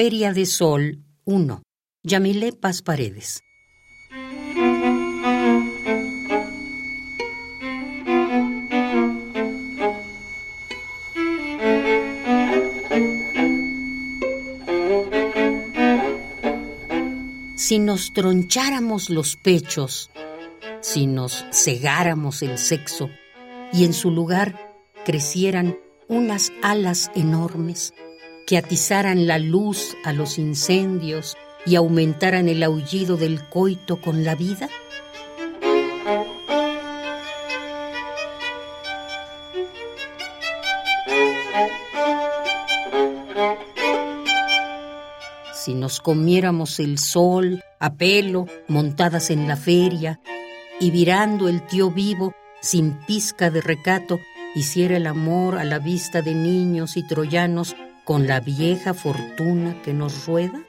Feria de Sol 1. Yamilé Paz Paredes. Si nos troncháramos los pechos, si nos cegáramos el sexo y en su lugar crecieran unas alas enormes que atizaran la luz a los incendios y aumentaran el aullido del coito con la vida? Si nos comiéramos el sol a pelo, montadas en la feria, y virando el tío vivo, sin pizca de recato, hiciera el amor a la vista de niños y troyanos con la vieja fortuna que nos rueda?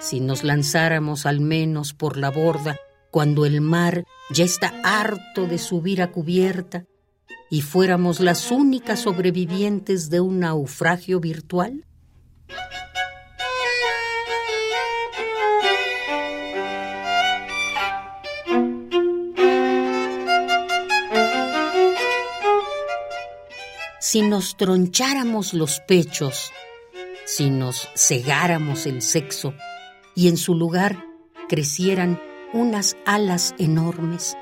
Si nos lanzáramos al menos por la borda cuando el mar ya está harto de subir a cubierta y fuéramos las únicas sobrevivientes de un naufragio virtual? Si nos troncháramos los pechos, si nos cegáramos el sexo y en su lugar crecieran unas alas enormes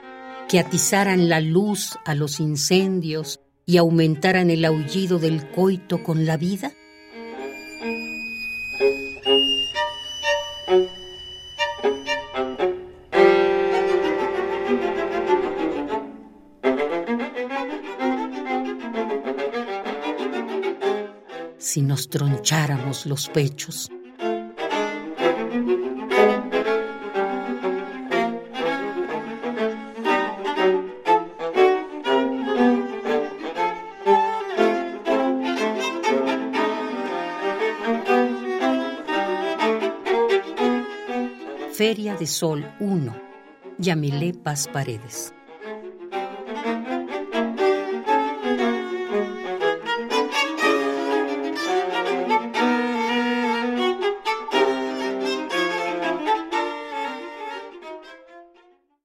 que atizaran la luz a los incendios y aumentaran el aullido del coito con la vida? Si nos troncháramos los pechos. Feria de Sol 1. Yamilé Paz Paredes.